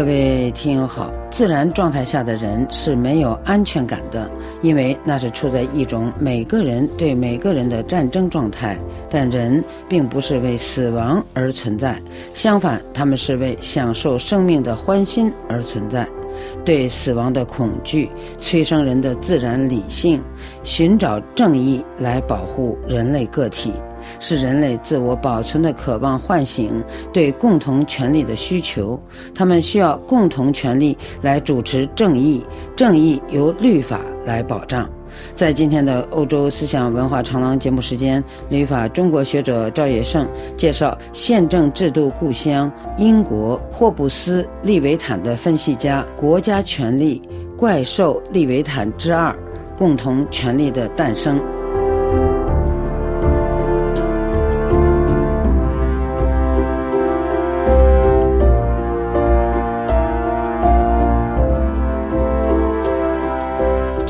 各位听友好，自然状态下的人是没有安全感的，因为那是处在一种每个人对每个人的战争状态。但人并不是为死亡而存在，相反，他们是为享受生命的欢欣而存在。对死亡的恐惧催生人的自然理性，寻找正义来保护人类个体。是人类自我保存的渴望唤醒对共同权利的需求，他们需要共同权利来主持正义，正义由律法来保障。在今天的欧洲思想文化长廊节目时间，律法中国学者赵野胜介绍宪政制度故乡英国霍布斯利维坦的分析家《国家权力怪兽利维坦之二：共同权利的诞生》。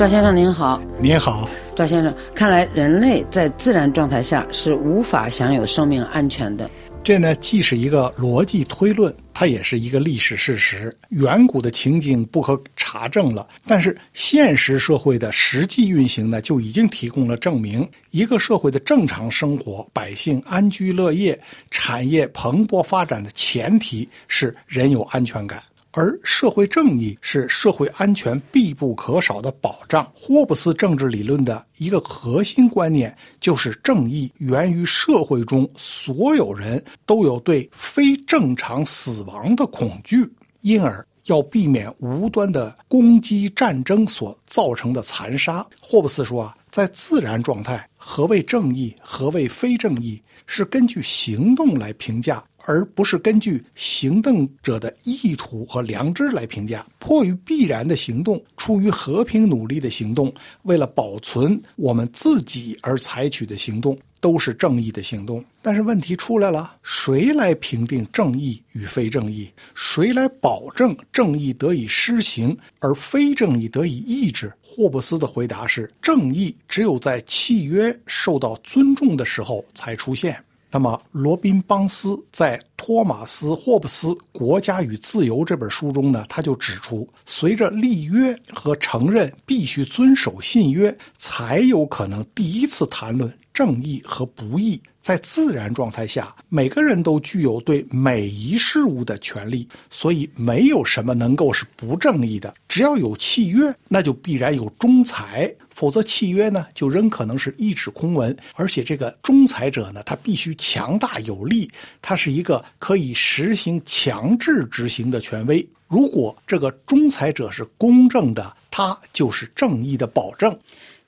赵先生您好，您好，赵先生，看来人类在自然状态下是无法享有生命安全的。这呢，既是一个逻辑推论，它也是一个历史事实。远古的情景不可查证了，但是现实社会的实际运行呢，就已经提供了证明。一个社会的正常生活，百姓安居乐业，产业蓬勃发展的前提是人有安全感。而社会正义是社会安全必不可少的保障。霍布斯政治理论的一个核心观念就是，正义源于社会中所有人都有对非正常死亡的恐惧，因而要避免无端的攻击、战争所造成的残杀。霍布斯说啊，在自然状态，何谓正义，何谓非正义，是根据行动来评价。而不是根据行动者的意图和良知来评价，迫于必然的行动，出于和平努力的行动，为了保存我们自己而采取的行动，都是正义的行动。但是问题出来了，谁来评定正义与非正义？谁来保证正义得以施行，而非正义得以抑制？霍布斯的回答是：正义只有在契约受到尊重的时候才出现。那么，罗宾·邦斯在托马斯·霍布斯《国家与自由》这本书中呢，他就指出，随着立约和承认必须遵守信约，才有可能第一次谈论正义和不义。在自然状态下，每个人都具有对每一事物的权利，所以没有什么能够是不正义的。只要有契约，那就必然有仲裁，否则契约呢就仍可能是一纸空文。而且这个仲裁者呢，他必须强大有力，他是一个可以实行强制执行的权威。如果这个仲裁者是公正的，他就是正义的保证。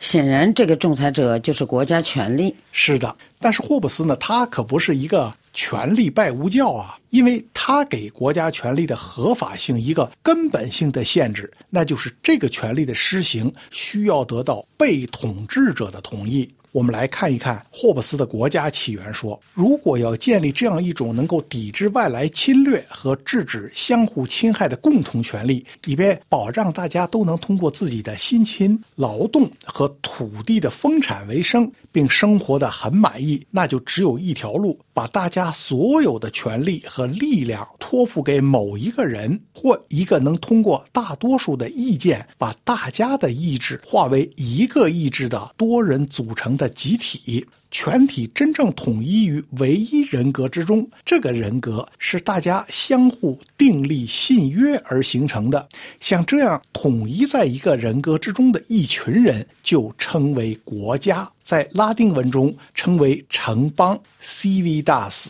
显然，这个仲裁者就是国家权力。是的，但是霍布斯呢，他可不是一个权力拜物教啊，因为他给国家权力的合法性一个根本性的限制，那就是这个权力的施行需要得到被统治者的同意。我们来看一看霍布斯的国家起源说：如果要建立这样一种能够抵制外来侵略和制止相互侵害的共同权利，以便保障大家都能通过自己的辛勤劳动和土地的丰产为生，并生活的很满意，那就只有一条路：把大家所有的权利和力量托付给某一个人或一个能通过大多数的意见把大家的意志化为一个意志的多人组成。的集体全体真正统一于唯一人格之中，这个人格是大家相互订立信约而形成的。像这样统一在一个人格之中的一群人，就称为国家，在拉丁文中称为城邦 （civitas）。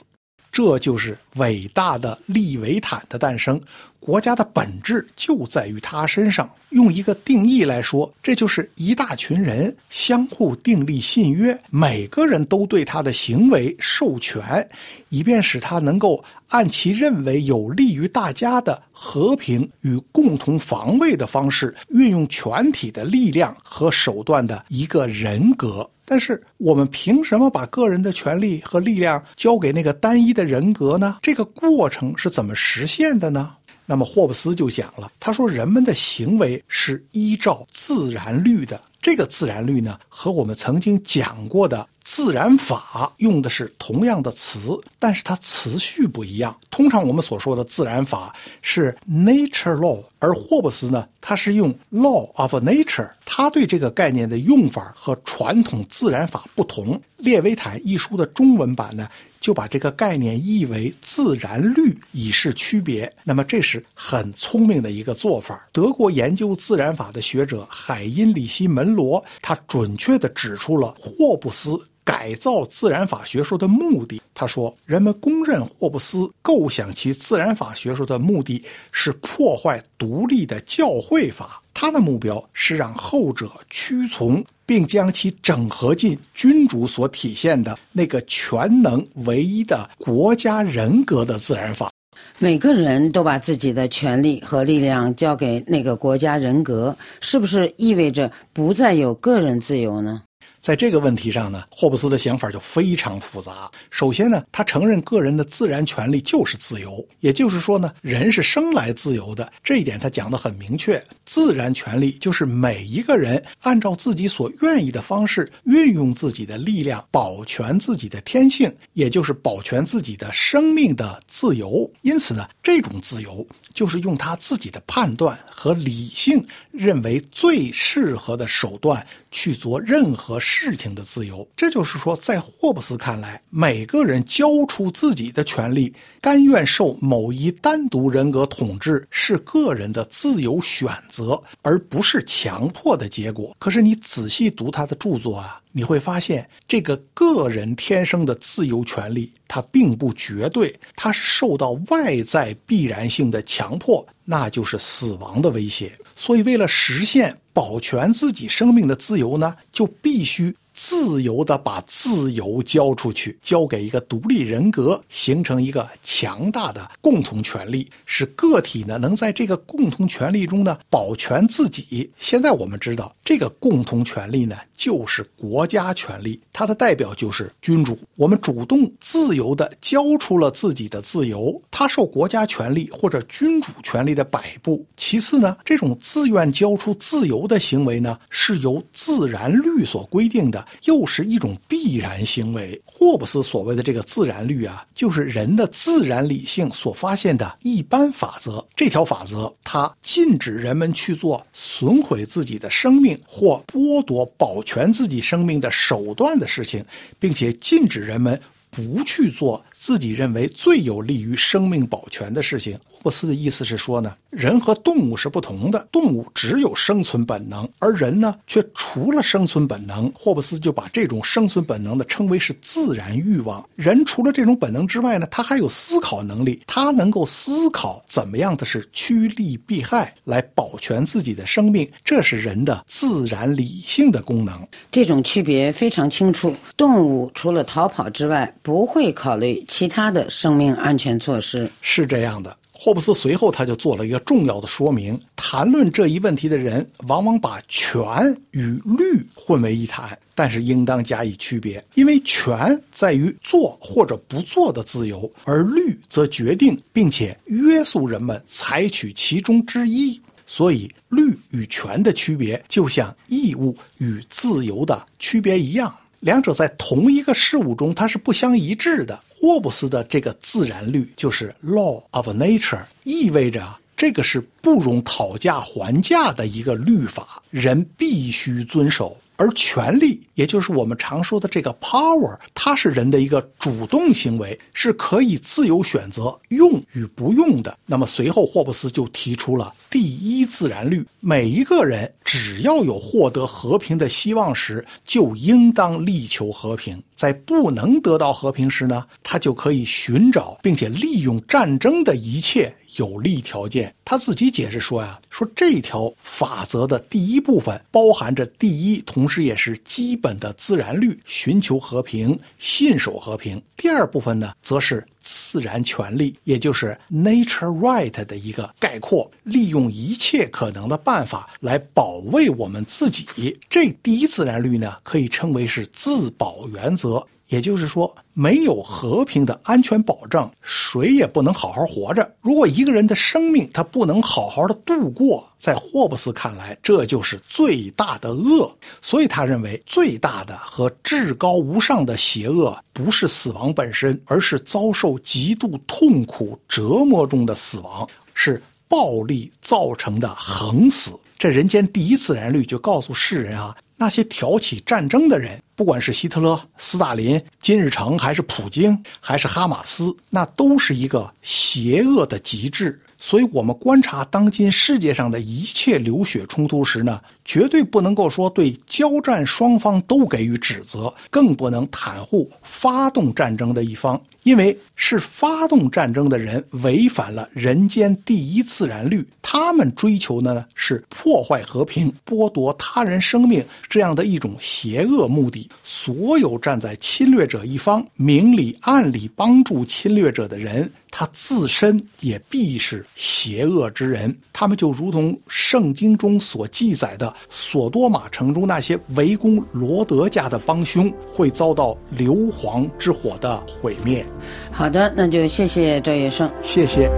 这就是伟大的利维坦的诞生。国家的本质就在于他身上。用一个定义来说，这就是一大群人相互订立信约，每个人都对他的行为授权，以便使他能够按其认为有利于大家的和平与共同防卫的方式，运用全体的力量和手段的一个人格。但是我们凭什么把个人的权利和力量交给那个单一的人格呢？这个过程是怎么实现的呢？那么霍布斯就讲了，他说人们的行为是依照自然律的。这个自然律呢，和我们曾经讲过的自然法用的是同样的词，但是它词序不一样。通常我们所说的自然法是 nature law，而霍布斯呢，他是用 law of nature。他对这个概念的用法和传统自然法不同。《列维坦》一书的中文版呢，就把这个概念译为自然律，以示区别。那么这是很聪明的一个做法。德国研究自然法的学者海因里希·门罗，他准确地指出了霍布斯。改造自然法学说的目的，他说，人们公认霍布斯构想其自然法学说的目的是破坏独立的教会法，他的目标是让后者屈从，并将其整合进君主所体现的那个全能唯一的国家人格的自然法。每个人都把自己的权利和力量交给那个国家人格，是不是意味着不再有个人自由呢？在这个问题上呢，霍布斯的想法就非常复杂。首先呢，他承认个人的自然权利就是自由，也就是说呢，人是生来自由的。这一点他讲得很明确。自然权利就是每一个人按照自己所愿意的方式运用自己的力量，保全自己的天性，也就是保全自己的生命的自由。因此呢，这种自由就是用他自己的判断和理性认为最适合的手段去做任何事。事情的自由，这就是说，在霍布斯看来，每个人交出自己的权利，甘愿受某一单独人格统治，是个人的自由选择，而不是强迫的结果。可是你仔细读他的著作啊，你会发现，这个个人天生的自由权利，它并不绝对，它是受到外在必然性的强迫，那就是死亡的威胁。所以，为了实现。保全自己生命的自由呢，就必须。自由的把自由交出去，交给一个独立人格，形成一个强大的共同权利，使个体呢能在这个共同权利中呢保全自己。现在我们知道，这个共同权利呢就是国家权利，它的代表就是君主。我们主动自由的交出了自己的自由，它受国家权力或者君主权力的摆布。其次呢，这种自愿交出自由的行为呢是由自然律所规定的。又是一种必然行为。霍布斯所谓的这个自然律啊，就是人的自然理性所发现的一般法则。这条法则，它禁止人们去做损毁自己的生命或剥夺保全全自己生命的手段的事情，并且禁止人们不去做。自己认为最有利于生命保全的事情。霍布斯的意思是说呢，人和动物是不同的，动物只有生存本能，而人呢却除了生存本能。霍布斯就把这种生存本能的称为是自然欲望。人除了这种本能之外呢，他还有思考能力，他能够思考怎么样的是趋利避害来保全自己的生命，这是人的自然理性的功能。这种区别非常清楚。动物除了逃跑之外，不会考虑。其他的生命安全措施是这样的。霍布斯随后他就做了一个重要的说明：谈论这一问题的人往往把权与律混为一谈，但是应当加以区别，因为权在于做或者不做的自由，而律则决定并且约束人们采取其中之一。所以，律与权的区别，就像义务与自由的区别一样。两者在同一个事物中，它是不相一致的。霍布斯的这个自然律就是 law of nature，意味着这个是不容讨价还价的一个律法，人必须遵守。而权力，也就是我们常说的这个 power，它是人的一个主动行为，是可以自由选择用与不用的。那么随后，霍布斯就提出了第一自然律：每一个人只要有获得和平的希望时，就应当力求和平；在不能得到和平时呢，他就可以寻找并且利用战争的一切。有利条件，他自己解释说呀，说这条法则的第一部分包含着第一，同时也是基本的自然律，寻求和平，信守和平。第二部分呢，则是自然权利，也就是 nature right 的一个概括，利用一切可能的办法来保卫我们自己。这第一自然律呢，可以称为是自保原则。也就是说，没有和平的安全保障，谁也不能好好活着。如果一个人的生命他不能好好的度过，在霍布斯看来，这就是最大的恶。所以他认为，最大的和至高无上的邪恶，不是死亡本身，而是遭受极度痛苦折磨中的死亡，是暴力造成的横死。这人间第一自然律就告诉世人啊。那些挑起战争的人，不管是希特勒、斯大林、金日成，还是普京，还是哈马斯，那都是一个邪恶的极致。所以，我们观察当今世界上的一切流血冲突时呢，绝对不能够说对交战双方都给予指责，更不能袒护发动战争的一方。因为是发动战争的人违反了人间第一自然律，他们追求的呢是破坏和平、剥夺他人生命这样的一种邪恶目的。所有站在侵略者一方、明里暗里帮助侵略者的人，他自身也必是邪恶之人。他们就如同圣经中所记载的，索多玛城中那些围攻罗德家的帮凶，会遭到硫磺之火的毁灭。好的，那就谢谢赵月生，谢谢。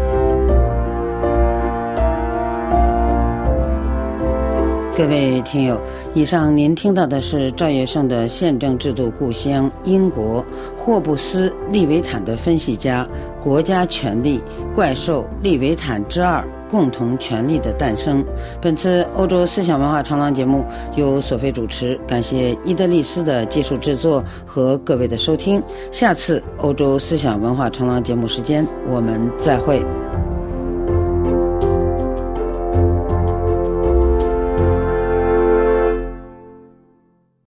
各位听友，以上您听到的是赵月胜的宪政制度故乡英国霍布斯《利维坦》的分析家，国家权力怪兽利维坦之二。共同权利的诞生。本次欧洲思想文化长廊节目由索菲主持，感谢伊德利斯的技术制作和各位的收听。下次欧洲思想文化长廊节目时间，我们再会。